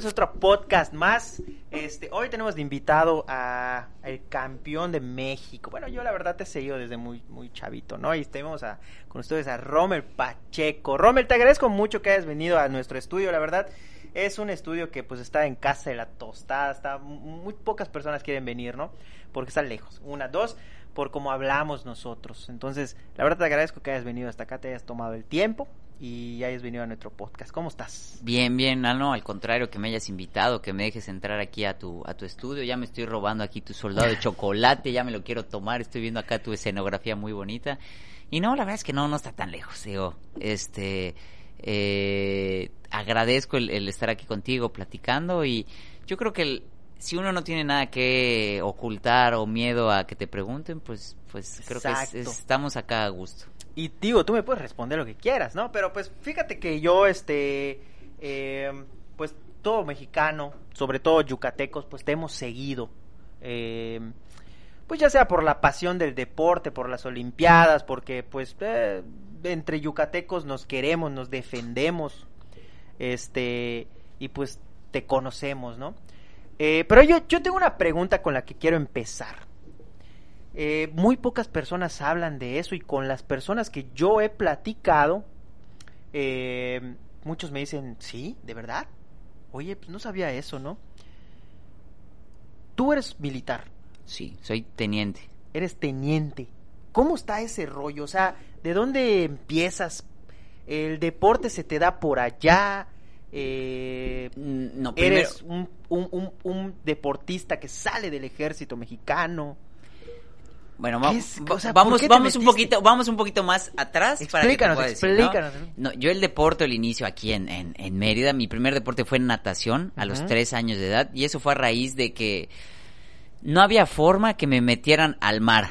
bienvenidos otro podcast más. Este, hoy tenemos de invitado a el campeón de México. Bueno, yo la verdad te he seguido desde muy, muy chavito, ¿no? Y tenemos con ustedes a Rommel Pacheco. Rommel, te agradezco mucho que hayas venido a nuestro estudio, la verdad. Es un estudio que pues está en casa de la tostada, está muy pocas personas quieren venir, ¿no? Porque está lejos. Una, dos, por cómo hablamos nosotros. Entonces, la verdad te agradezco que hayas venido hasta acá, te hayas tomado el tiempo y hayas venido a nuestro podcast. ¿Cómo estás? Bien, bien, no, al contrario, que me hayas invitado, que me dejes entrar aquí a tu, a tu estudio. Ya me estoy robando aquí tu soldado de chocolate, ya me lo quiero tomar. Estoy viendo acá tu escenografía muy bonita. Y no, la verdad es que no, no está tan lejos, digo. Este, eh, agradezco el, el estar aquí contigo platicando y yo creo que el, si uno no tiene nada que ocultar o miedo a que te pregunten, pues, pues creo que es- estamos acá a gusto. Y digo, tú me puedes responder lo que quieras, ¿no? Pero pues fíjate que yo, este, eh, pues todo mexicano, sobre todo yucatecos, pues te hemos seguido. Eh, pues ya sea por la pasión del deporte, por las olimpiadas, porque pues eh, entre yucatecos nos queremos, nos defendemos, este, y pues te conocemos, ¿no? Eh, pero yo, yo tengo una pregunta con la que quiero empezar. Eh, muy pocas personas hablan de eso y con las personas que yo he platicado, eh, muchos me dicen, sí, de verdad. Oye, pues no sabía eso, ¿no? Tú eres militar, Sí, soy teniente. eres teniente. ¿Cómo está ese rollo? O sea, ¿de dónde empiezas? ¿El deporte se te da por allá? Eh, Mm, No, primero, ¿Eres un, un- un- un deportista que sale del ejército mexicano? Bueno, ¿Qué va- O sea, ¿por vamos, vamos un poquito, vamos un poquito más atrás para que te Explícanos, decir, ¿no? explícanos. ¿no? yo el deporte, el inicio aquí en, en, en Mérida, mi primer deporte fue en natación a los tres años de edad y eso fue a raíz de que no había forma que me metieran al mar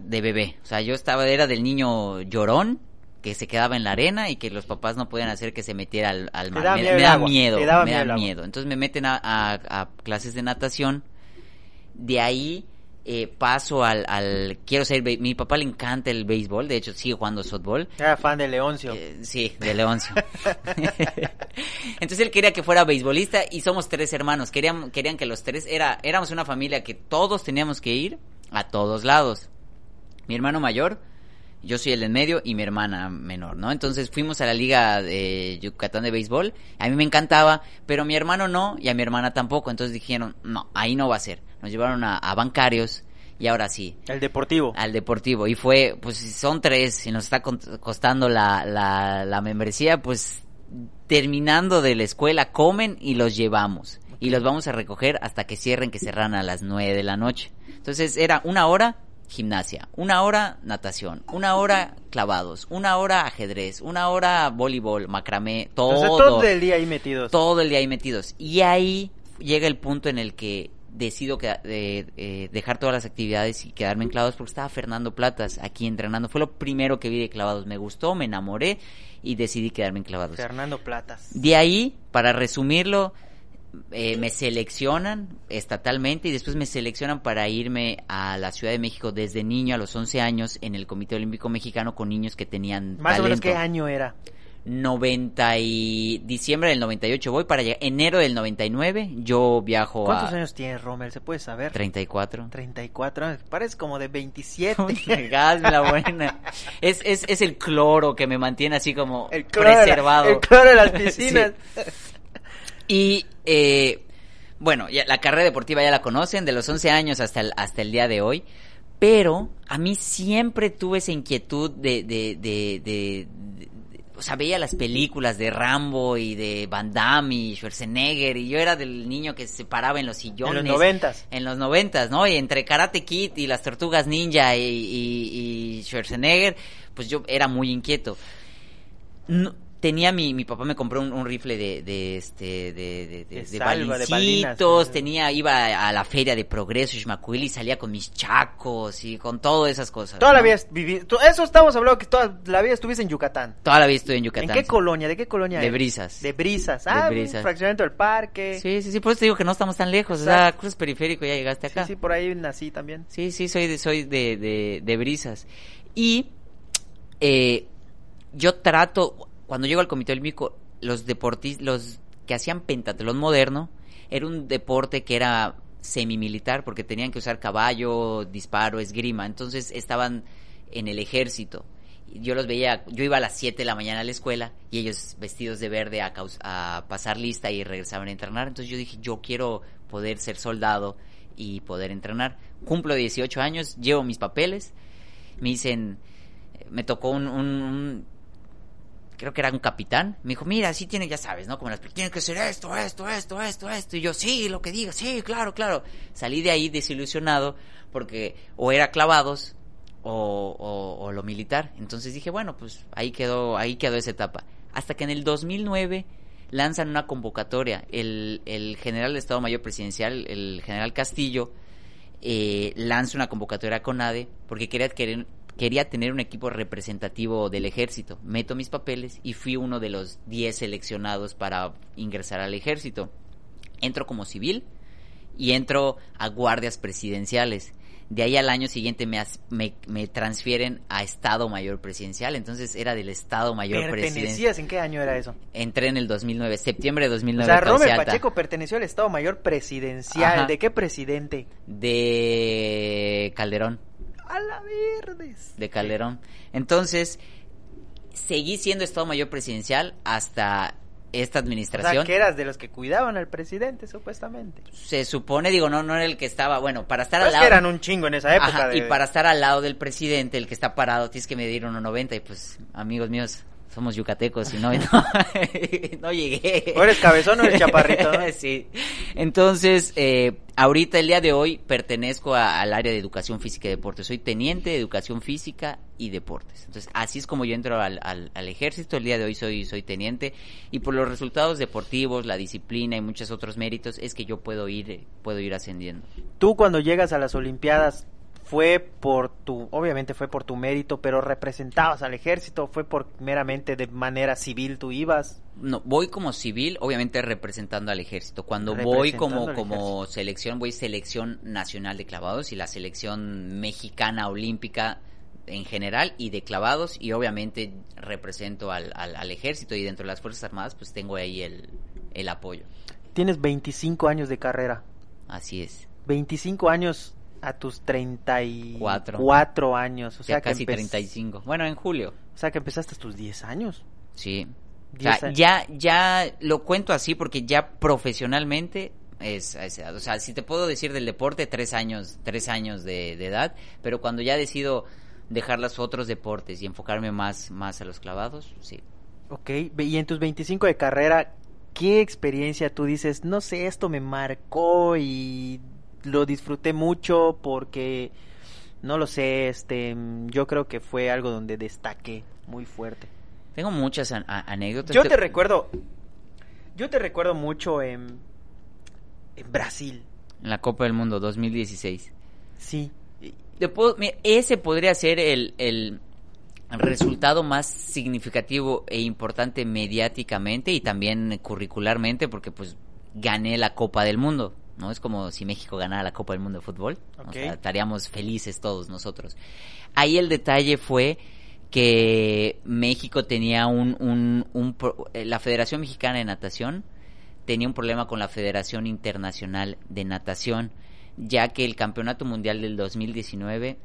de bebé. O sea, yo estaba, era del niño llorón que se quedaba en la arena y que los papás no podían hacer que se metiera al, mar. me, miedo me da miedo, me miedo da agua. miedo. Entonces me meten a, a- a clases de natación. De ahí eh, paso al, al quiero ser mi papá le encanta el béisbol, de hecho sigue jugando softball. Era fan de Leoncio. Eh, sí, de Leoncio. Entonces él quería que fuera beisbolista y somos tres hermanos. Querían, querían que los tres, era, éramos una familia que todos teníamos que ir a todos lados. Mi hermano mayor, yo soy el en medio y mi hermana menor, ¿no? Entonces fuimos a la liga de Yucatán de béisbol. A mí me encantaba, pero a mi hermano no y a mi hermana tampoco. Entonces dijeron, no, ahí no va a ser. Nos llevaron a, a bancarios y ahora sí, El deportivo. al deportivo y fue pues son tres y nos está costando la, la, la membresía pues terminando de la escuela comen y los llevamos y los vamos a recoger hasta que cierren que cerran a las nueve de la noche entonces era una hora gimnasia una hora natación una hora clavados una hora ajedrez una hora voleibol macramé todo Entonces, todo el día ahí metidos. todo el día ahí metidos. Y ahí llega el punto en el que decido que, eh, eh, dejar todas las actividades y quedarme en clavados porque estaba Fernando Platas aquí entrenando. Fue lo primero que vi de clavados. Me gustó, me enamoré y decidí quedarme en clavados. Fernando Platas. De ahí, para resumirlo, eh, me seleccionan estatalmente y después me seleccionan para irme a la Ciudad de México desde niño a los 11 años en el Comité Olímpico Mexicano con niños que tenían Más o menos. ¿qué año era? 90 y diciembre del 98 voy para llegar, enero del 99 yo viajo ¿Cuántos a años tienes, Rommel? ¿Se puede saber? 34 34 años. Pareces como de 27. Hazme la buena. Es, es, es el cloro que me mantiene así como el cloro, de la- preservado. el cloro de las Sí. piscinas. Y eh, bueno, ya, la carrera deportiva ya la conocen, de los 11 años hasta el, hasta el día de hoy. Pero a mí siempre tuve esa inquietud de, de- de- o sea, veía las películas de Rambo y de Van Damme y Schwarzenegger y yo era del niño que se paraba en los sillones. En los noventas. En los noventas, ¿no? Y entre Karate Kid y las Tortugas Ninja y, y, y Schwarzenegger, pues yo era muy inquieto. No, tenía mi, mi papá me compró un, un rifle de, de este de, de, de, De de salva, de balinas. tenía iba a la feria de progreso Xmacuil y salía con mis chacos y con todas esas cosas Toda la ¿no? vida has vivido, eso estamos hablando que toda la vida estuviste en Yucatán. toda la vida estuve en Yucatán ¿En qué sí. colonia? ¿De qué colonia? De eres? Brisas. De Brisas. De Ah, un Brisas. fraccionamiento del parque. sí sí sí por eso te digo que no estamos tan lejos o sea cruces periférico ya llegaste acá sí, sí, por ahí nací también. Sí, sí, soy de, soy de, de, de brisas. Y eh, yo trato, cuando llego al Comité Olímpico, los deportistas, los que hacían pentatlón moderno, era un deporte que era semimilitar porque tenían que usar caballo, disparo, esgrima. Entonces estaban en el ejército. Yo los veía, yo iba a las 7 de la mañana a la escuela y ellos vestidos de verde a, a pasar lista y regresaban a entrenar. Entonces yo dije, yo quiero poder ser soldado y poder entrenar. Cumplo 18 años, llevo mis papeles, me dicen, me tocó un, un- un- creo que era un capitán, me dijo, mira, sí tiene, ya sabes, ¿no? Como las, tiene que ser esto, esto, esto, esto, esto, y yo, sí, lo que diga, sí, claro, claro. Salí de ahí desilusionado porque o era clavados o, o, o lo militar. Entonces dije, bueno, pues ahí quedó, ahí quedó esa etapa. Hasta que en el 2009 lanzan una convocatoria. El, el general de Estado Mayor Presidencial, el general Castillo, eh, lanza una convocatoria con ADE porque quería, querer- quería tener un equipo representativo del ejército. Meto mis papeles y fui uno de los 10 seleccionados para ingresar al ejército. Entro como civil y entro a guardias presidenciales. De ahí al año siguiente me, as- me, me transfieren a Estado Mayor Presidencial. Entonces era del Estado Mayor Presidencial. ¿Pertenecías? ¿En qué año era eso? Entré en el 2009, septiembre de O 2009. sea, Cauce Rommel Alta. Pacheco perteneció al Estado Mayor Presidencial. Ajá. ¿De qué presidente? De Calderón. A la verdes. de Calderón. Entonces, seguí siendo Estado Mayor Presidencial hasta esta O administración. sea, que eras de los que cuidaban al presidente, supuestamente. Se supone, digo, no, no era el que estaba, bueno, para estar Pues al que lado... eran un chingo en esa época. Ajá, de- Y para estar al lado del presidente, el que está parado, tienes que medir 1.90 y pues, amigos míos, somos yucatecos y no, no, no llegué. O eres cabezón o eres chaparrito, ¿no? sí. Entonces, eh, ahorita, el día de hoy, pertenezco a- al área de educación física y deportes. Soy teniente de educación física y deportes. Entonces, así es como yo entro al, al- al ejército. El día de hoy soy, soy teniente. Y por los resultados deportivos, la disciplina y muchos otros méritos, es que yo puedo ir, puedo ir ascendiendo. Tú cuando llegas a las Olimpiadas fue por tu, obviamente fue por tu mérito, pero representabas al ejército, fue por meramente de manera civil tú ibas. No, voy como civil, obviamente representando al ejército. Cuando voy como, como selección, voy selección nacional de clavados y la selección mexicana olímpica en general y de clavados y obviamente represento al, al, al ejército y dentro de las Fuerzas Armadas pues tengo ahí el, el apoyo. Tienes 25 años de carrera. Así es. 25 años a tus 34 Cuatro. años. O Ya sea, que casi empe- 35. Bueno, en julio. O sea que empezaste a tus 10 años. Sí. O Diez sea, años. ya, ya lo cuento así porque ya profesionalmente es a esa edad. O sea, si te puedo decir del deporte, tres años, tres años de, de edad, pero cuando ya decido dejar los otros deportes y enfocarme más, más a los clavados, sí. Ok, y en tus 25 de carrera, ¿qué experiencia tú dices? No sé, esto me marcó y lo disfruté mucho porque, no lo sé, este, yo creo que fue algo donde destaqué muy fuerte. Tengo muchas an- anécdotas. Yo te recuerdo, yo te recuerdo mucho en, en Brasil, En la Copa del Mundo 2016. sí. Puedo- mira, ese podría ser el, el resultado más significativo e importante mediáticamente y también curricularmente porque pues gané la Copa del Mundo, ¿no? Es como si México ganara la Copa del Mundo de fútbol, Ok. o sea, estaríamos felices todos nosotros. Ahí el detalle fue que México tenía un, un, un eh, la Federación Mexicana de Natación tenía un problema con la Federación Internacional de Natación, ya que el Campeonato Mundial del 2019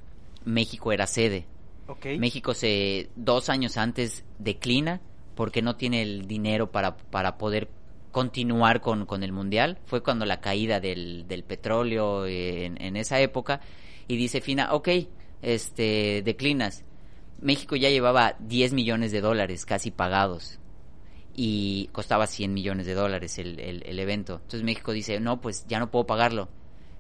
México era sede. Ok. México se dos años antes declina porque no tiene el dinero para, para poder continuar con, con el mundial. Fue cuando la caída del, del petróleo eh, en, en esa época y dice Fina, ok, este, declinas. México ya llevaba 10 millones de dólares casi pagados y costaba 100 millones de dólares el, el, evento. Entonces México dice, no, pues ya no puedo pagarlo.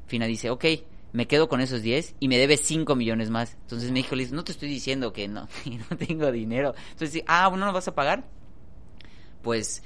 Fina dice, ok, me quedo con esos 10 y me debe 5 millones más. Entonces México le dice, no te estoy diciendo que no, no tengo dinero. Entonces, ah, ¿no lo vas a pagar? Pues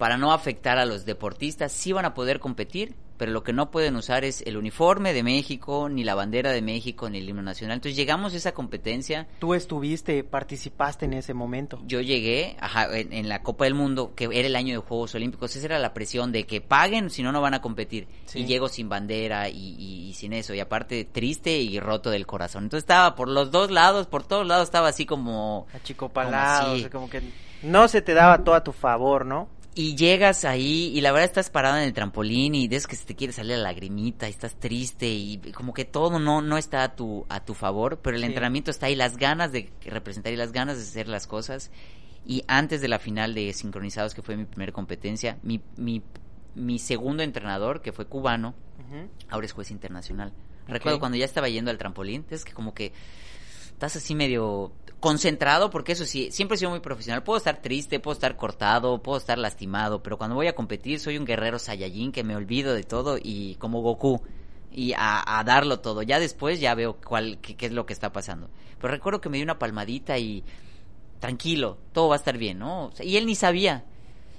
para no afectar a los deportistas, sí van a poder competir, pero lo que no pueden usar es el uniforme de México, ni la bandera de México, ni el himno nacional. Entonces llegamos a esa competencia. Tú estuviste, participaste en ese momento. Yo llegué en, la Copa del Mundo, que era el año de Juegos Olímpicos, esa era la presión de que paguen, si no, no van a competir. Y llego sin bandera y, sin eso, y aparte triste y roto del corazón. Entonces estaba por los dos lados, por todos lados estaba así como... Achicopalado, como, como que no se te daba todo a tu favor, ¿no? Y llegas ahí y la verdad estás parado en el trampolín y ves que se te quiere salir la lagrimita y estás triste y como que todo no, no está a tu, a tu favor, pero el entrenamiento está ahí, las ganas de representar y las ganas de hacer las cosas. Y antes de la final de Sincronizados, que fue mi primera competencia, mi, mi, mi segundo entrenador, que fue cubano, ahora es juez internacional. Recuerdo cuando ya estaba yendo al trampolín, es que como que estás así medio concentrado, porque eso sí, siempre he sido muy profesional. Puedo estar triste, puedo estar cortado, puedo estar lastimado, pero cuando voy a competir soy un guerrero Saiyajin que me olvido de todo y como Goku y a, darlo todo. Ya después ya veo cuál qué, es lo que está pasando. Pero recuerdo que me dio una palmadita y tranquilo, todo va a estar bien, ¿no? y él ni sabía.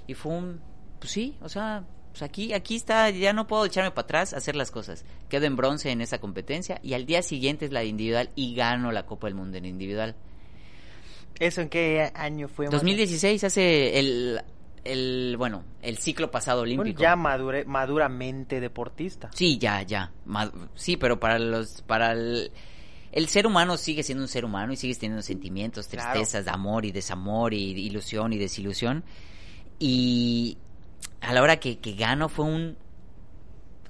Y fue un pues sí, o sea, pues aquí, aquí está, ya no puedo echarme para atrás, hacer las cosas. Quedo en bronce en esa competencia y al día siguiente es la de individual y gano la Copa del Mundo en individual. ¿Eso en qué año fue? 2016, hace el, el, bueno, el ciclo pasado olímpico. ya madure, maduramente deportista. Sí, ya, ya. sí, pero para los, para el, el, ser humano sigue siendo un ser humano y sigue teniendo sentimientos, tristezas, de amor y desamor y ilusión y desilusión. Y a la hora que, que gano fue un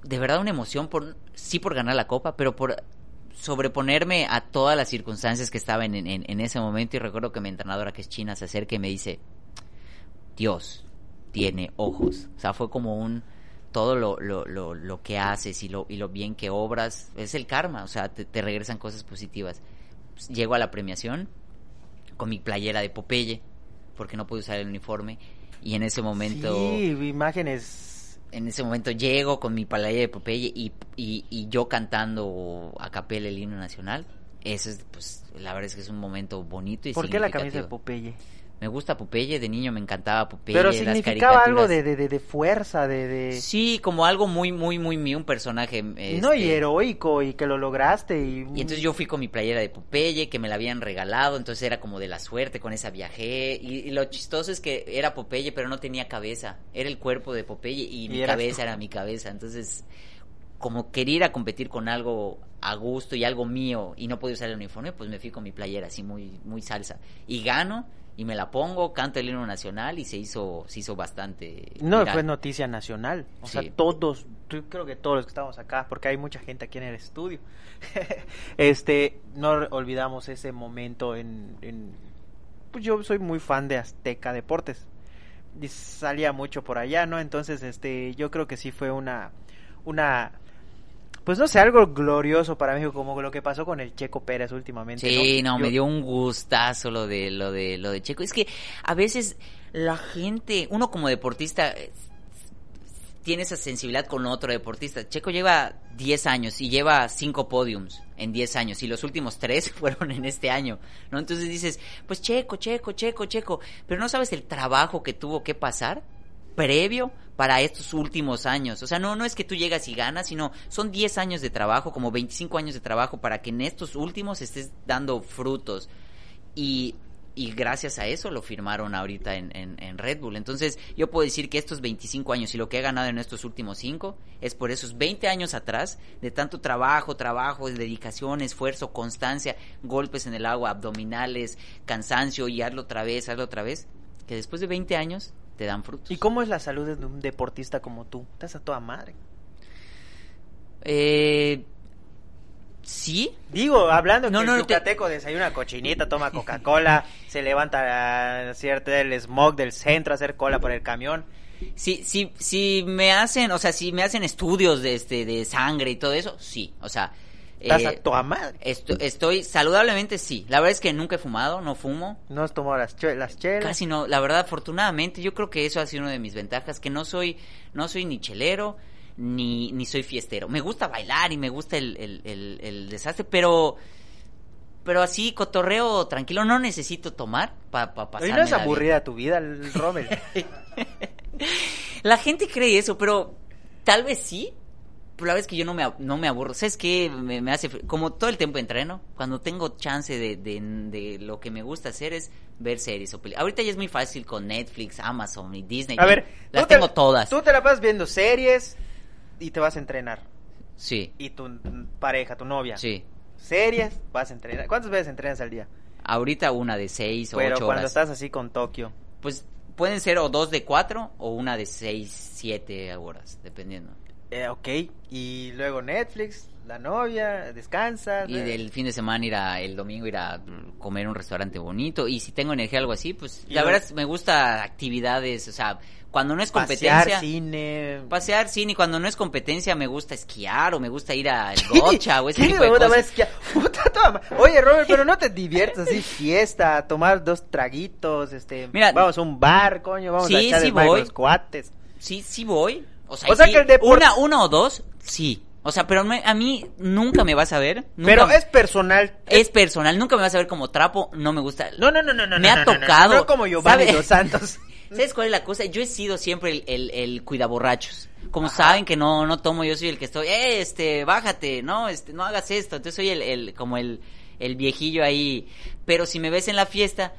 de verdad una emoción por sí por ganar la copa, pero por sobreponerme a todas las circunstancias que estaban en, en, ese momento y recuerdo que mi entrenadora que es china se acerca y me dice Dios tiene ojos o sea fue como un todo lo, lo, lo, lo que haces y lo, y lo bien que obras es el karma o sea te, regresan cosas positivas. Llego a la premiación con mi playera de Popeye porque no pude usar el uniforme y en ese momento... Sí, imágenes... En ese momento llego con mi palaya de Popeye y, y, y yo cantando a capela el himno nacional. Eso es, pues, la verdad es que es un momento bonito y ¿Por qué la camisa de Popeye? Me gusta Popeye, de niño me encantaba Popeye. Pero significaba algo de, de, de, fuerza, de, de... Sí, como algo muy, muy, muy mío, un personaje... No, y este, heroico, y que lo lograste. Y... y entonces yo fui con mi playera de Popeye, que me la habían regalado, entonces era como de la suerte, con esa viajé. Y, lo chistoso es que era Popeye, pero no tenía cabeza. Era el cuerpo de Popeye y, mi cabeza era mi cabeza. Entonces, como quería ir a competir con algo a gusto y algo mío y no podía usar el uniforme, pues me fui con mi playera así muy, muy salsa. Y gano y me la pongo, canto el himno nacional y se hizo, se hizo bastante. No, fue noticia nacional. O sea, todos, creo que todos los que estamos acá, porque hay mucha gente aquí en el estudio, este, no olvidamos ese momento en, en, pues yo soy muy fan de Azteca Deportes. Y salía mucho por allá, ¿no? Entonces, este, yo creo que sí fue una, una pues no sé, algo glorioso para México como lo que pasó con el Checo Pérez últimamente. Sí, no, me dio un gustazo lo de lo de lo de Checo. Es que a veces la gente, uno como deportista eh, tiene esa sensibilidad con otro deportista. Checo lleva 10 años y lleva 5 podiums en 10 años y los últimos 3 fueron en este año, ¿no? Entonces dices, pues Checo, Checo, Checo, Checo, pero no sabes el trabajo que tuvo que pasar previo para estos últimos años. O sea, no, no es que tú llegas y ganas, sino son 10 años de trabajo, como 25 años de trabajo para que en estos últimos estés dando frutos. Y, y gracias a eso lo firmaron ahorita en, en, Red Bull. Entonces, yo puedo decir que estos 25 años y lo que he ganado en estos últimos 5 es por esos 20 años atrás de tanto trabajo, trabajo, dedicación, esfuerzo, constancia, golpes en el agua, abdominales, cansancio y hazlo otra vez, hazlo otra vez, que después de 20 años te dan frutos. ¿Y cómo es la salud de un deportista como tú? Estás a toda madre. Eh, sí. Digo, hablando no, que no, el yucateco desayuna cochinita, toma Coca-Cola, se levanta a cierta el smog del centro a hacer cola por el camión. Sí, sí, sí me hacen, o sea, si me hacen estudios de este de sangre y todo eso, sí, o sea, Estás Eh, a toda madre. esto- estoy saludablemente sí. La verdad es que nunca he fumado, no fumo. No has tomado las, che- las chelas. Casi no, la verdad, afortunadamente, yo creo que eso ha sido una de mis ventajas, que no soy, no soy ni chelero, ni, ni soy fiestero. Me gusta bailar y me gusta el, el, el- el desastre, pero, pero así, cotorreo tranquilo, no necesito tomar para pa, Oye, pasarme no es vida. aburrida tu vida, el Rommel. La gente cree eso, pero tal vez sí. Pero la verdad es que yo no me, no me aburro. ¿Sabes qué? Me, me hace... Como todo el tiempo entreno, cuando tengo chance de, de, de lo que me gusta hacer es ver series o películas. Ahorita ya es muy fácil con Netflix, Amazon y Disney. A ver, las te- tengo todas. Tú te la vas viendo series y te vas a entrenar. Sí, Y tu pareja, tu novia. sí. Series, vas a entrenar. ¿Cuántas veces entrenas al día? Ahorita una de seis o Pero ocho cuando horas. estás así con Tokio. Pues pueden ser o dos de cuatro o una de seis, siete horas, dependiendo. Eh, ok. Y luego Netflix, la novia, descansas. Y del fin de semana ir a, el domingo ir a comer a un restaurante bonito. Y si tengo energía algo así, pues la verdad me gusta actividades, o sea, cuando no es Pasear, competencia. cine. Pasear, y cuando no es competencia me gusta esquiar o me gusta ir al gocha o ese tipo de cosas. esquiar. Puta, toma. Oye, Robert, pero no te diviertes así, fiesta, tomar dos traguitos, este, Mira, vamos a un bar, coño, vamos a sí, echar sí el voy. los cuates. Sí, sí voy. O sea, O sea sí, que el deporte- una, una o dos, sí. O sea, pero me- a mí nunca me vas a ver. nunca Pero es personal. es personal, nunca me vas a ver como trapo, no me gusta. No, no, no, no, no. Me no, ha no, no, no, tocado, No, como Giovanni ¿sabe? Dos Santos. ¿Sabes cuál es la cosa? Yo he sido siempre el, el, el cuidaborrachos. Como Ajá. saben que no, no tomo, yo soy el que estoy, eh, este, bájate, no, este, no hagas esto. Entonces soy el, el, como el, el viejillo ahí. Pero si me ves en la fiesta,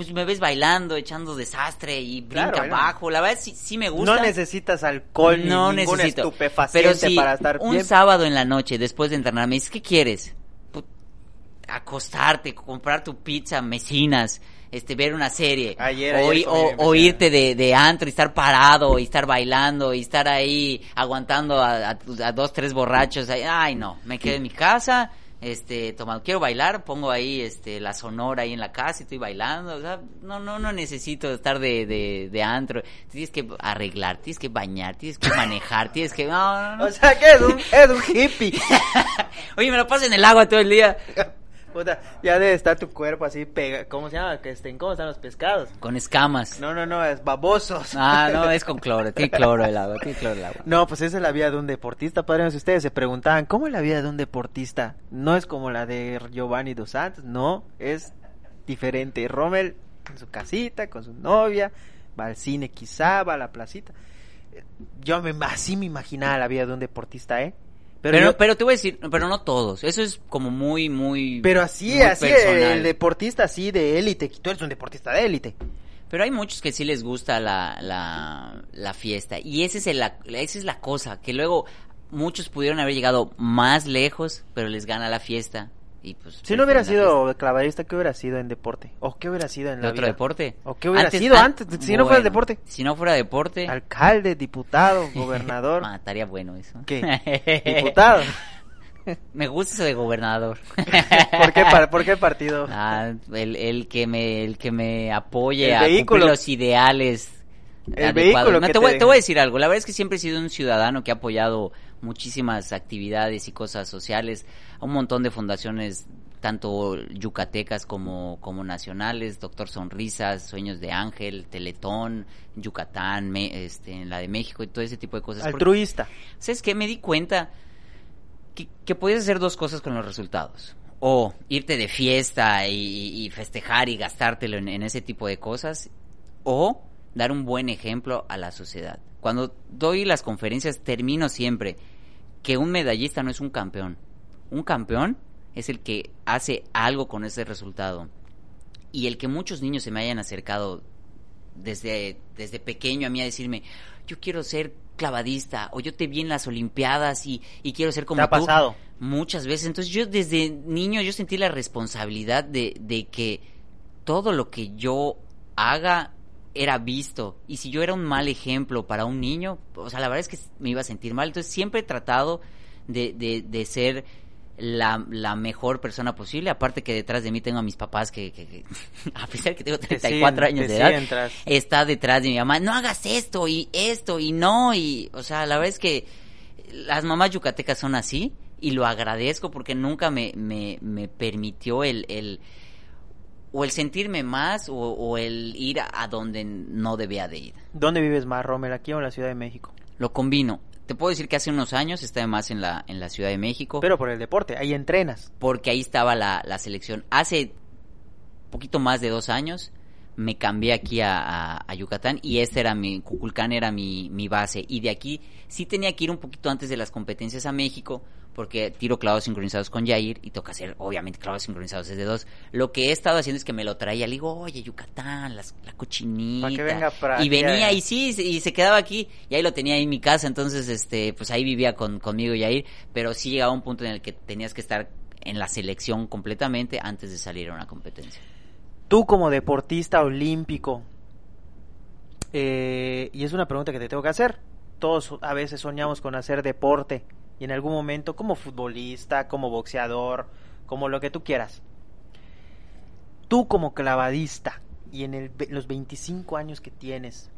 pues me ves bailando, echando desastre y brinca Claro, bueno. abajo. La verdad sí, sí me gusta. No necesitas alcohol no ni ningún necesito. estupefaciente Pero si para estar un bien. sábado en la noche, después de entrenar, me dices, ¿qué quieres? Put- acostarte, comprar tu pizza, mesinas, este, ver una serie. Ayer- o, ayer irte de, de antro y estar parado, y estar bailando, y estar ahí aguantando a, a- a dos, tres borrachos. Ay, no, me quedo en mi casa. Este, tomando, quiero bailar, pongo ahí, este, la sonora ahí en la casa y estoy bailando, o sea, no, no, no necesito estar de, de, de antro, tienes que arreglar, tienes que bañar, tienes que manejar, tienes que, no, no, no. O sea que es un, es un hippie. Oye, me lo paso en el agua todo el día. Puta, ya debe estar tu cuerpo así pega. ¿Cómo se llama? Que estén, ¿Cómo están los pescados? Con escamas. No, no, no, es babosos. Ah, no, es con cloro, tiene cloro el agua, tiene cloro el agua. No, pues esa es la vida de un deportista, padre. Si ustedes se preguntaban, ¿cómo es la vida de un deportista? No es como la de Giovanni Dos Santos, no, es diferente. Rommel en su casita, con su novia, va al cine quizá, va a la placita. Yo me, así me imaginaba la vida de un deportista, ¿eh? Pero, yo- pero te voy a decir, pero no todos, eso es como muy, muy... pero así, muy así, personal. el deportista así de élite, tú eres un deportista de élite. Pero hay muchos que sí les gusta la, la, la fiesta. Y ese es el, la- esa es la cosa, que luego muchos pudieron haber llegado más lejos, pero les gana la fiesta. Y pues, Si no hubiera sido clavadista, ¿qué hubiera sido en deporte? ¿O qué hubiera sido en fiesta. la ¿De otro vida? deporte? ¿O qué hubiera sido ah, antes, si no fuera bueno, deporte? Si no fuera deporte... Alcalde, diputado, gobernador. Ah, estaría bueno eso. ¿Qué? Diputado. Me gusta eso de gobernador. ¿Por qué, par- por qué partido? Ah, el, el que me el que me apoye El a vehículo. cumplir los ideales El vehículo No, que te, voy, te voy a decir algo la verdad es que siempre he sido un ciudadano que ha apoyado muchísimas actividades y cosas sociales a un montón de fundaciones tanto yucatecas como, como nacionales, Doctor Sonrisas, Sueños de Ángel, Teletón, Yucatán, me- este, en la de México y todo ese tipo de cosas. Porque- Altruista. ¿Sabes qué? Me di cuenta que, que podías hacer dos cosas con los resultados. O irte de fiesta y, y festejar y gastártelo en, en ese tipo de cosas. O dar un buen ejemplo a la sociedad. Cuando doy las conferencias termino siempre que un medallista no es un campeón. Un campeón es el que hace algo con ese resultado. Y el que muchos niños se me hayan acercado desde, desde pequeño a mí a decirme, yo quiero ser clavadista, o yo te vi en las Olimpiadas y, y quiero ser como ¿Te ha tú. pasado? Muchas veces. Entonces yo desde niño yo sentí la responsabilidad de, de que todo lo que yo haga era visto. Y si yo era un mal ejemplo para un niño, o sea, la verdad es que me iba a sentir mal. Entonces siempre he tratado de, de, de ser la, la mejor persona posible. Aparte que detrás de mí tengo a mis papás que, que- que a pesar que tengo Te 34 siguen- años de edad, está detrás de mi mamá. No hagas esto y esto y no. Y, o sea, la verdad es que las mamás yucatecas son así y lo agradezco porque nunca me, me, me permitió el, el o el sentirme más o, o el ir a, a donde no debía de ir. ¿Dónde vives más, Rommel, aquí o en la Ciudad de México? Lo combino. Te puedo decir que hace unos años estaba más en la, en la Ciudad de México. Pero por el deporte, ahí entrenas. porque ahí estaba la, la selección. Hace poquito más de dos años me cambié aquí a, a- a Yucatán y este era mi, Cuculcán era mi, mi base. Y de aquí sí tenía que ir un poquito antes de las competencias a México porque tiro clavos sincronizados con Jair y toca hacer, obviamente, clavos sincronizados desde dos. Lo que he estado haciendo es que me lo traía, le digo, oye, Yucatán, las- la cochinita. Pa' que venga para y venía eh. y sí, y se quedaba aquí y ahí lo tenía ahí en mi casa, entonces, este, pues ahí vivía con, conmigo Jair, pero sí llegaba un punto en el que tenías que estar en la selección completamente antes de salir a una competencia. Tú como deportista olímpico, eh, y es una pregunta que te tengo que hacer, todos a veces soñamos con hacer deporte y en algún momento como futbolista, como boxeador, como lo que tú quieras. Tú como clavadista y en los 25 años que tienes,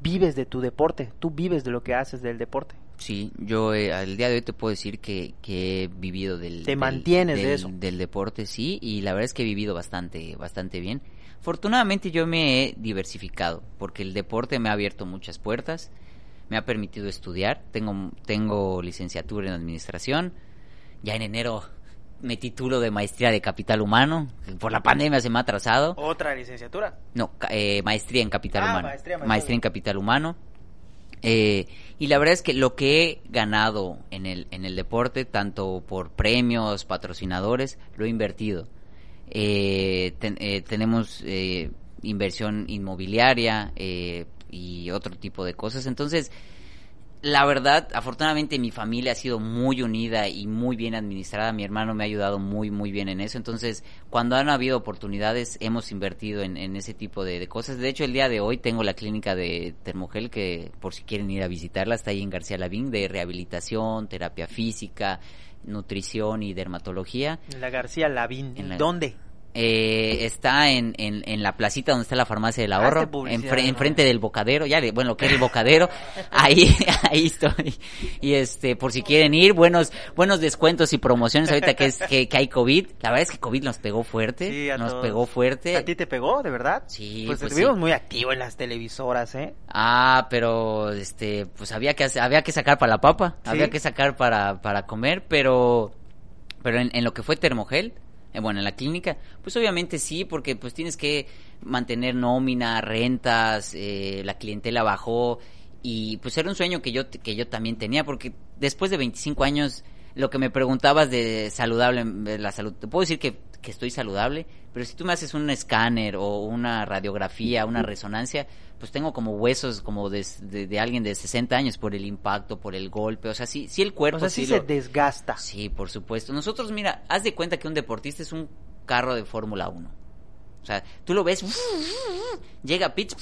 vives de tu deporte, tú vives de lo que haces del deporte. Sí, yo eh, al día de hoy te puedo decir que, que he vivido del... Te del- mantienes de eso. Del deporte, sí, y la verdad es que he vivido bastante, bastante bien. Afortunadamente yo me he diversificado, porque el deporte me ha abierto muchas puertas, me ha permitido estudiar, tengo, tengo licenciatura en administración, ya en enero me titulo de maestría de capital humano, por la pandemia se me ha atrasado. Otra licenciatura. No, eh, maestría en capital Ah, humano. maestría, Maestría, maestría. en capital humano. Eh, y la verdad es que lo que he ganado en el, en el deporte, tanto por premios, patrocinadores, lo he invertido. Eh, eh, tenemos eh, inversión inmobiliaria eh, y otro tipo de cosas. Entonces, la verdad, afortunadamente mi familia ha sido muy unida y muy bien administrada. Mi hermano me ha ayudado muy, muy bien en eso. Entonces, cuando han habido oportunidades, hemos invertido en, en ese tipo de, de cosas. De hecho, el día de hoy tengo la clínica de Termogel, que por si quieren ir a visitarla, está ahí en García Lavín, de rehabilitación, terapia física, nutrición y dermatología. En la García Lavín. En la- ¿Dónde? Eh, está en, en, en la placita donde está la farmacia del ahorro, enfrente del bocadero, ya, bueno, lo que es el bocadero, ahí, ahí estoy. Y este, por si quieren ir, buenos, buenos descuentos y promociones ahorita que es, que, que hay COVID. La verdad es que COVID nos pegó fuerte, Sí, a nos todos. pegó fuerte. ¿A ti te pegó, de verdad? Sí, Pues, pues estuvimos sí. muy activos en las televisoras, ¿eh? Ah, pero este, pues había que hacer- había que sacar para la papa, Sí. había que sacar para, para comer, pero pero en, en lo que fue Termogel, eh, bueno, en la clínica, pues obviamente sí, porque pues tienes que mantener nómina, rentas, eh, la clientela bajó y pues era un sueño que yo que yo también tenía porque después de 25 años lo que me preguntabas de saludable, la salud, te puedo decir que, que estoy saludable, pero si tú me haces un escáner o una radiografía, una resonancia, pues tengo como huesos como de, de, de alguien de 60 años por el impacto, por el golpe, o sea, sí, sí el cuerpo O sea, sí, sí se desgasta. Sí, por supuesto. Nosotros, mira, haz de cuenta que un deportista es un carro de Fórmula 1. O sea, tú lo ves, llega a pits,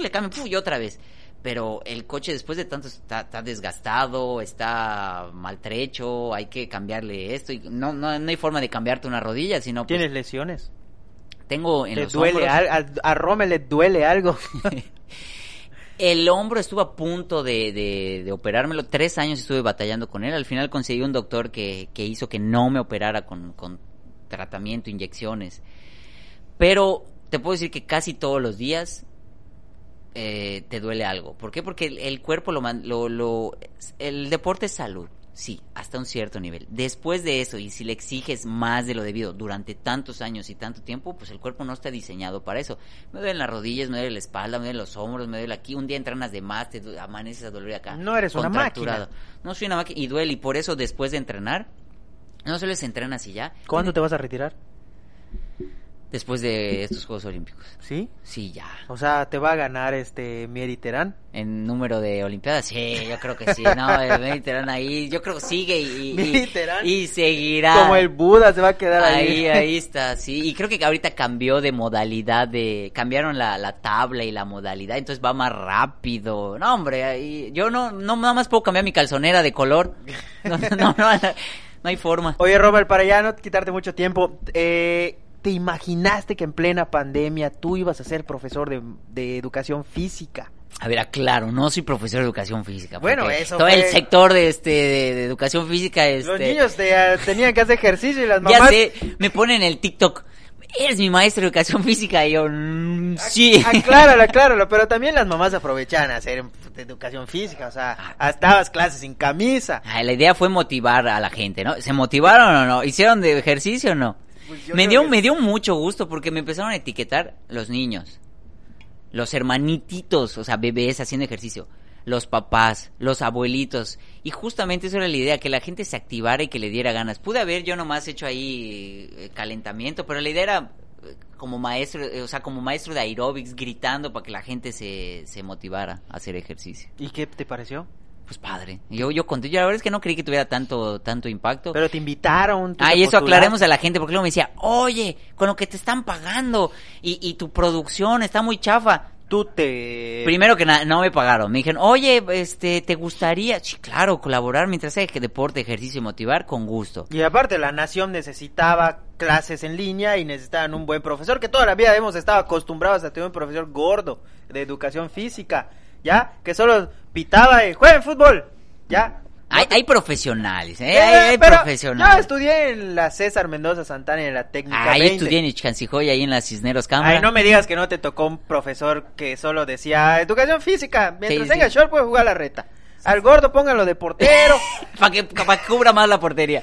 le cambia y otra vez. Pero el coche después de tanto está, está desgastado, está maltrecho, hay que cambiarle esto. Y no, no, no hay forma de cambiarte una rodilla, sino pues, ¿Tienes lesiones? tengo en ¿Te los duele? hombros- A, a Rome le duele algo. El hombro estuvo a punto de, de, de operármelo. Tres años estuve batallando con él. Al final conseguí un doctor que, que hizo que no me operara con, con tratamiento, inyecciones. Pero te puedo decir que casi todos los días eh, te duele algo. ¿Por qué? Porque el, el cuerpo lo, lo, lo... El deporte es salud. Sí, hasta un cierto nivel. Después de eso, y si le exiges más de lo debido durante tantos años y tanto tiempo, pues el cuerpo no está diseñado para eso. Me duelen las rodillas, me duele la espalda, me duelen los hombros, me duele aquí. Un día entrenas de más, te amaneces a doler acá. No eres una máquina. No soy una máquina y duele. Y por eso, después de entrenar, no solo se entrenas y ya. ¿Cuándo te vas a retirar? Después de estos Juegos Olímpicos. ¿Sí? Sí, ya. O sea, ¿te va a ganar este Mieri Terán? En número de Olimpiadas, sí, yo creo que sí. No, el Mediterráneo ahí, yo creo que sigue y, y, y seguirá. Como el Buda se va a quedar ahí. Ahí, ahí está, sí. Y creo que ahorita cambió de modalidad de... Cambiaron la, la tabla y la modalidad, entonces va más rápido. No, hombre, ahí, yo no, no nada más puedo cambiar mi calzonera de color. No, no, no, no, no hay forma. Oye, Robert, para ya no quitarte mucho tiempo, eh, ¿te imaginaste que en plena pandemia tú ibas a ser profesor de, de educación física? A ver, aclaro, no soy profesor de educación física. Bueno, eso Todo fue- el sector de este de, de educación física este, Los niños te- tenían que hacer ejercicio y las Ya mamás... sé, me ponen en el TikTok. Eres mi maestro de educación física y yo mm, sí. Acláralo, acláralo, pero también las mamás aprovechan a hacer educación física, o sea, hasta dabas clases sin camisa. Ay, la idea fue motivar a la gente, ¿no? ¿Se motivaron o no? ¿Hicieron de ejercicio o no? Pues yo me dio, que- me dio mucho gusto porque me empezaron a etiquetar los niños, los hermanititos, o sea, bebés haciendo ejercicio, los papás, los abuelitos. Y justamente eso era la idea, que la gente se activara y que le diera ganas. Pude haber yo nomás hecho ahí eh, calentamiento, pero la idea era eh, como maestro, eh, o sea, como maestro de aeróbics gritando para que la gente se, se motivara a hacer ejercicio. ¿Y qué te pareció? Pues padre. Yo, yo conté, yo la verdad es que no creí que tuviera tanto, tanto impacto. Pero te invitaron. Ah, y eso postulaste. aclaremos a la gente, porque luego me decía, oye, con lo que te están pagando y, y tu producción está muy chafa. Tú te... Primero que nada, no me pagaron. Me dijeron, oye, este, ¿te gustaría? Sí, claro, colaborar mientras sea deporte, ejercicio y motivar, con gusto. Y aparte la nación necesitaba clases en línea y necesitaban un buen profesor, que toda la vida hemos estado acostumbrados a tener un profesor gordo de educación física, ¿ya? Que solo pitaba y jueguen fútbol, ¿ya? Hay, hay profesionales, ¿eh? Eh, hay, hay pero profesionales. Yo estudié en la César Mendoza Santana en la técnica Ah, 20. estudié en Ichcancijoy, ahí en la Cisneros Cámara. Ay, no me digas que no te tocó un profesor que solo decía educación física, mientras Sí, tenga sí. short puede jugar la reta. Al gordo póngalo de portero. para que, pa' que cubra más la portería.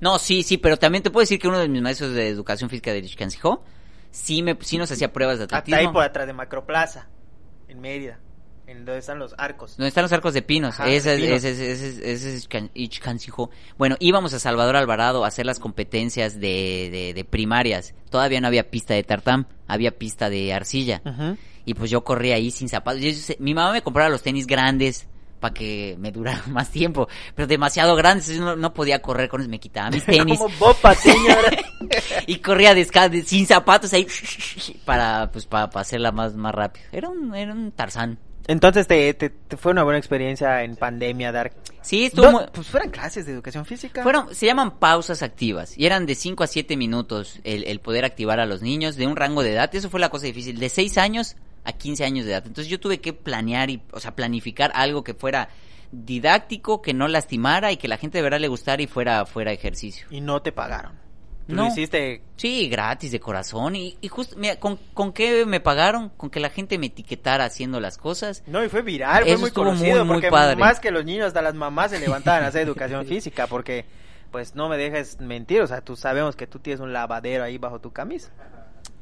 No, sí, sí, pero también te puedo decir que uno de mis maestros de educación física de Ichcancijo sí, me, sí nos hacía pruebas de Hasta atletismo. ahí por atrás de Macroplaza, en Mérida, en donde están los arcos. ¿Dónde están los arcos de pinos? Ajá, ese, de pinos. ese, es- ese, es- ese es Ichcancijo. Bueno, íbamos a Salvador Alvarado a hacer las competencias de, de, de primarias. Todavía no había pista de tartán, había pista de arcilla. Ujú. Y pues yo corría ahí sin zapatos. Yo sé- mi mamá me compraba los tenis grandes para que me durara más tiempo, pero demasiado grandes, yo no, no podía correr con ellos, me quitaba mis tenis Como ahora. y corría descalzo, sin zapatos ahí para pues para, hacerla más más rápido. Era un era un Tarzán. Entonces te, te- te fue una buena experiencia en pandemia dar. Sí, estuvo muy- pues fueran clases de educación física. Fueron, se llaman pausas activas y eran de 5 a 7 minutos el, el poder activar a los niños de un rango de edad. Eso fue la cosa difícil, de 6 años a 15 años de edad. Entonces yo tuve que planear y, o sea, planificar algo que fuera didáctico, que no lastimara y que la gente de verdad le gustara y fuera, fuera ejercicio. Y no te pagaron. Tú No. lo hiciste. Sí, gratis, de corazón. Y, y justo, mira, ¿con, ¿con qué me pagaron? Con que la gente me etiquetara haciendo las cosas. No, y fue viral, fue muy conocido. muy, muy porque padre. más que los niños, hasta las mamás se levantaban a hacer educación física. Porque, pues no me dejes mentir. O sea, tú sabemos que tú tienes un lavadero ahí bajo tu camisa.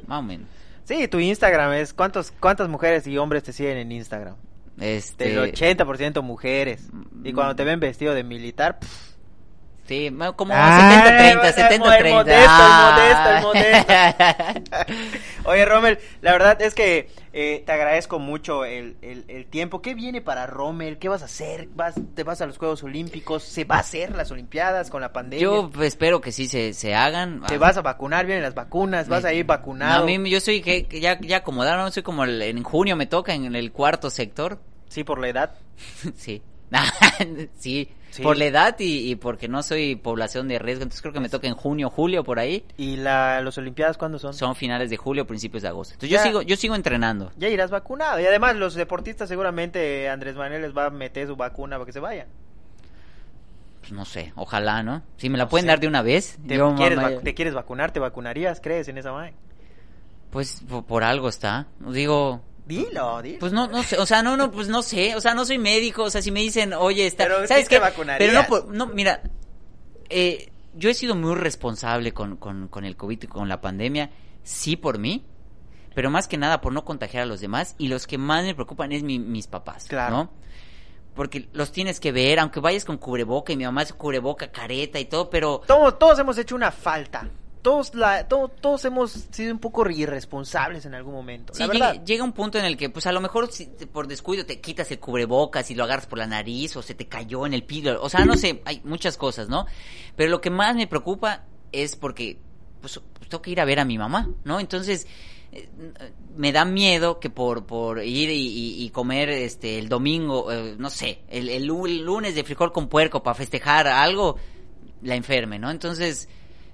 Más o menos. Sí, tu Instagram es. ¿cuántos, ¿Cuántas mujeres y hombres te siguen en Instagram? Este, Del 80% mujeres. Y cuando te ven vestido de militar. pff, Sí, como Ay, 70-30, el 70-30. modesto, Ah. modesto, el Oye, Rommel, la verdad es que eh, te agradezco mucho el, el- el tiempo. ¿Qué viene para Rommel? ¿Qué vas a hacer? ¿Vas, ¿Te vas a los Juegos Olímpicos? ¿Se va a hacer las Olimpiadas con la pandemia? Yo espero que sí se, se hagan. ¿Te Ah, vas a vacunar? ¿Vienen las vacunas? ¿Vas a ir no, vacunado? a mí yo soy que ya, ya acomodado, soy como el- en junio me toca en el cuarto sector. Sí, por la edad. sí. sí. Sí. por la edad y, y porque no soy población de riesgo, entonces creo que me toca en junio, julio, por ahí. ¿Y la, los Olimpiadas cuándo son? Son finales de julio, principios de agosto. Entonces Ya. yo sigo, yo sigo entrenando. Ya irás vacunado. Y además los deportistas seguramente Andrés Manuel les va a meter su vacuna para que se vayan. Pues, no sé, ojalá, ¿no? Si me la No pueden sé. dar de una vez. ¿Te, yo, quieres, mamá, vac- ¿Te quieres vacunar? ¿Te vacunarías? ¿Crees en esa madre? Pues por, por algo está. Digo, Dilo, dilo. Pues no, no sé, o sea, no, no, pues no sé, o sea, no soy médico, o sea, si me dicen, oye, está, Pero sí ¿sabes te qué? Pero no, no, mira, eh, yo he sido muy responsable con, con, con el COVID y con la pandemia, sí por mí, pero más que nada por no contagiar a los demás, y los que más me preocupan es mi- mis papás, Claro. ¿no? Porque los tienes que ver, aunque vayas con cubreboca, y mi mamá es cubreboca, careta y todo, pero... Todos, todos hemos hecho una falta. Todos, la, to- todos hemos sido un poco irresponsables en algún momento. Sí, la llega, verdad. llega un punto en el que, pues a lo mejor si por descuido te quitas el cubrebocas y lo agarras por la nariz o se te cayó en el piso, o sea, no sé, hay muchas cosas, ¿no? Pero lo que más me preocupa es porque, pues, pues, tengo que ir a ver a mi mamá, ¿no? Entonces, eh, me da miedo que por, por ir y, y- y comer este el domingo, eh, no sé, el lunes de frijol con puerco para festejar algo, la enferme, ¿no? Entonces,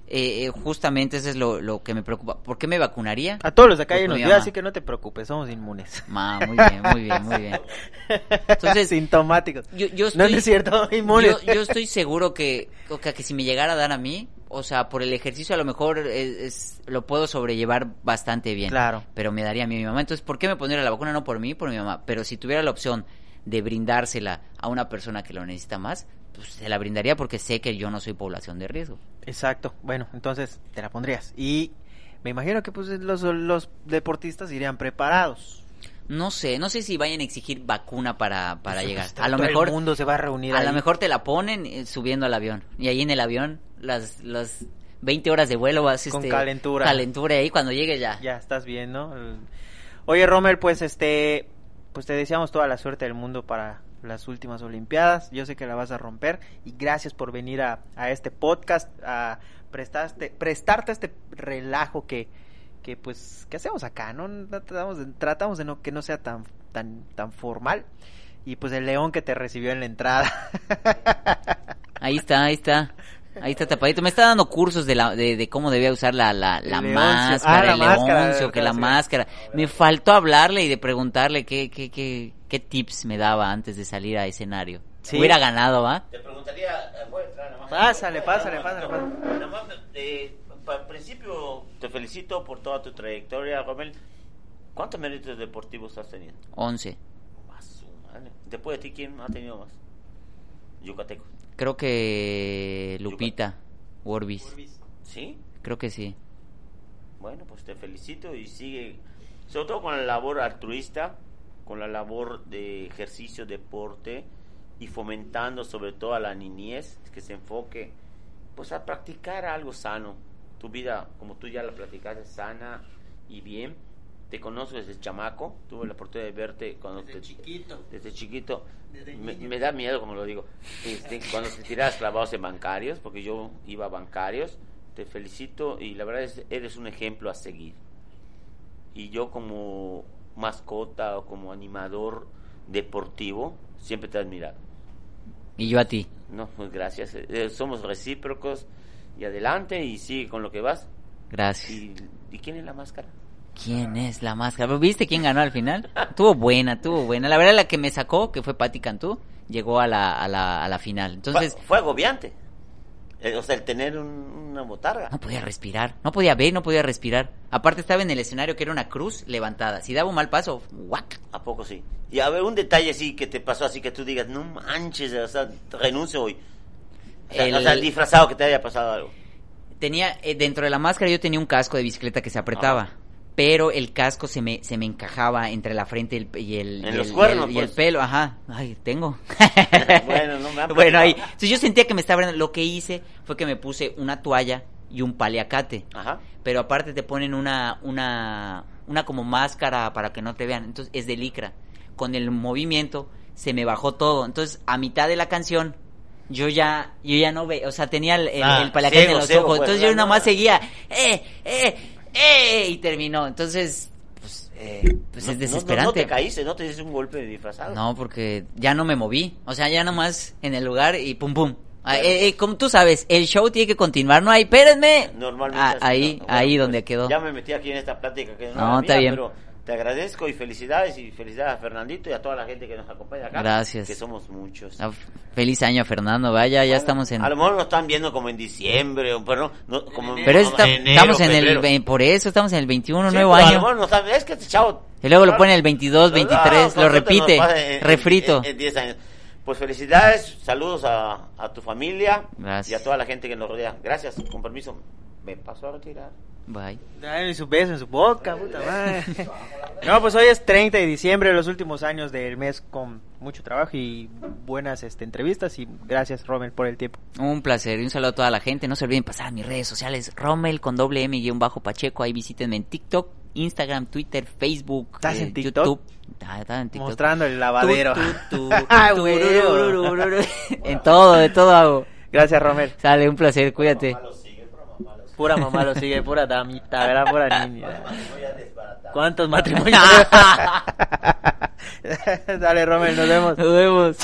eh, eh, justamente eso es lo, lo que me preocupa. ¿Por qué me vacunaría? A todos los de acá Pues hay por nos dio, así que no te preocupes, somos inmunes. Ma, muy bien, muy bien, muy bien. Entonces, Sintomáticos. Yo, yo No, estoy, no es cierto, inmunes. Yo, yo estoy seguro que, o sea, que si me llegara a dar a mí, o sea, por el ejercicio a lo mejor es, es- lo puedo sobrellevar bastante bien. Claro. Pero me daría a mí mi mamá. Entonces, ¿por qué me pondría la vacuna? No por mí, por mi mamá. Pero si tuviera la opción de brindársela a una persona que lo necesita más, pues se la brindaría porque sé que yo no soy población de riesgo. Exacto. Bueno, entonces te la pondrías. Y me imagino que pues los, los deportistas irían preparados. No sé, no sé si vayan a exigir vacuna para, para llegar. A lo todo mejor el mundo se va a reunir A ahí. lo mejor te la ponen eh, subiendo al avión. Y ahí en el avión, las, las 20 horas de vuelo vas Con este, calentura. Calentura y ahí cuando llegue ya. Ya estás bien, ¿no? Oye, Romer, pues este, pues te deseamos toda la suerte del mundo para las últimas Olimpiadas. Yo sé que la vas a romper y gracias por venir a, a este podcast a prestarte, prestarte este relajo que, que pues que hacemos acá, ¿no? Tratamos de, tratamos de no que no sea tan tan tan formal y pues el león que te recibió en la entrada. Ahí está, ahí está. Ahí está tapadito. Me está dando cursos de, la, de, de cómo debía usar la, la, la leoncio. máscara, Ah, la el máscara, leoncio, que la sí. máscara. Me faltó hablarle y de preguntarle qué, qué, qué, qué tips me daba antes de salir a escenario. Sí. Hubiera ganado, ¿va? Te preguntaría, eh, ¿puedo entrar nada más? Pásale, pásale, pásale. Nada más, eh, al principio te felicito por toda tu trayectoria, Romel. ¿Cuántos méritos deportivos has tenido? 11. A su madre. Después de ti, ¿quién ha tenido más? Yucateco. Creo que Lupita, Orbis. ¿Sí? Creo que sí. Bueno, pues te felicito y sigue, sobre todo con la labor altruista, con la labor de ejercicio, deporte y fomentando sobre todo a la niñez que se enfoque pues a practicar algo sano. Tu vida, como tú ya la platicaste, sana y bien. Te conozco desde chamaco, tuve la oportunidad de verte cuando Desde te, chiquito. desde chiquito. Desde me, da miedo, como lo digo, este, cuando te tirabas clavados en bancarios, porque yo iba a bancarios. Te felicito y la verdad es eres un ejemplo a seguir. Y yo como mascota o como animador deportivo, siempre te he admirado. Y yo a ti. No, pues gracias. Eh, eh, somos recíprocos y adelante y sigue con lo que vas. Gracias. ¿Y, ¿y quién es la máscara? ¿Quién es la máscara? ¿Viste quién ganó al final? Tuvo buena, tuvo buena. La verdad, la que me sacó, que fue Patti Cantú, llegó a la, a la, a la final. Entonces, fue, fue agobiante. Eh, o sea, el tener un- una botarga. no podía respirar. No podía ver, no podía respirar. Aparte, estaba en el escenario que era una cruz levantada. Si daba un mal paso, ¡guac! ¿A poco sí? Y a ver, un detalle así que te pasó así que tú digas, no manches, o sea, renuncio hoy. O sea, El- o sea, disfrazado que te haya pasado algo. Tenía, eh, dentro de la máscara yo tenía un casco de bicicleta que se apretaba. Ajá. Pero el casco se me, se me encajaba entre la frente y el, y el, En y los el- cuernos, y el, y el pues. pelo, ajá. Ay, tengo. Bueno, no me Bueno, ahí. Entonces yo sentía que me estaba abriendo. Lo que hice fue que me puse una toalla y un paliacate. Ajá. Pero aparte te ponen una, una, una como máscara para que no te vean. Entonces es de licra. Con el movimiento se me bajó todo. Entonces a mitad de la canción yo ya, yo ya no ve, o sea, tenía el, el, Ah, el paliacate ciego, en los ciego, ojos. pues, Entonces yo nada más seguía, eh, eh, eh, y terminó. Entonces, pues, eh, pues No- es desesperante. No, no te caíste, no te diste un golpe de disfrazado. No, porque ya no me moví. O sea, ya nomás en el lugar y pum pum. Ah, eh, eh, como tú sabes, el show tiene que continuar. No hay, espérenme. Normalmente. Ah, ahí, ahí Bueno, donde pues, quedó. Ya me metí aquí en esta plática que no, está mía, bien. Pero te agradezco y felicidades y felicidades a Fernandito y a toda la gente que nos acompaña acá. Gracias. Que somos muchos. Ah, feliz año, Fernando. Vaya, ya estamos en. A lo mejor nos están viendo como en diciembre, pero no, no, como Pero como está- enero, estamos en febrero. el. Por eso estamos en el 21, Sí, nuevo pero A lo año. mejor nos están- es que este chavo. Y luego lo pone el 22, 23, no, lo repite. en- en- refrito. En, en 10 años. Pues felicidades, saludos a, a tu familia Gracias. y a toda la gente que nos rodea. Gracias, con permiso. Me paso a retirar. Bye. Dale su beso en su boca, puta madre. No, pues hoy es 30 de diciembre, los últimos años del mes con mucho trabajo y buenas este, entrevistas y gracias Rommel por el tiempo. Un placer y un saludo a toda la gente. No se olviden pasar a mis redes sociales. Rommel con doble M guion bajo Pacheco. Ahí visítenme en TikTok, Instagram, Twitter, Facebook, ¿Estás eh, en TikTok? YouTube. Ah, estaba en TikTok. Mostrando el lavadero. En todo, de todo hago. Gracias Rommel. Sale, un placer, cuídate. Pura mamá lo sigue, pura damita, ¿verdad? Pura niña. ¿Cuántos matrimonios? Dale, Romel, nos vemos. Nos vemos.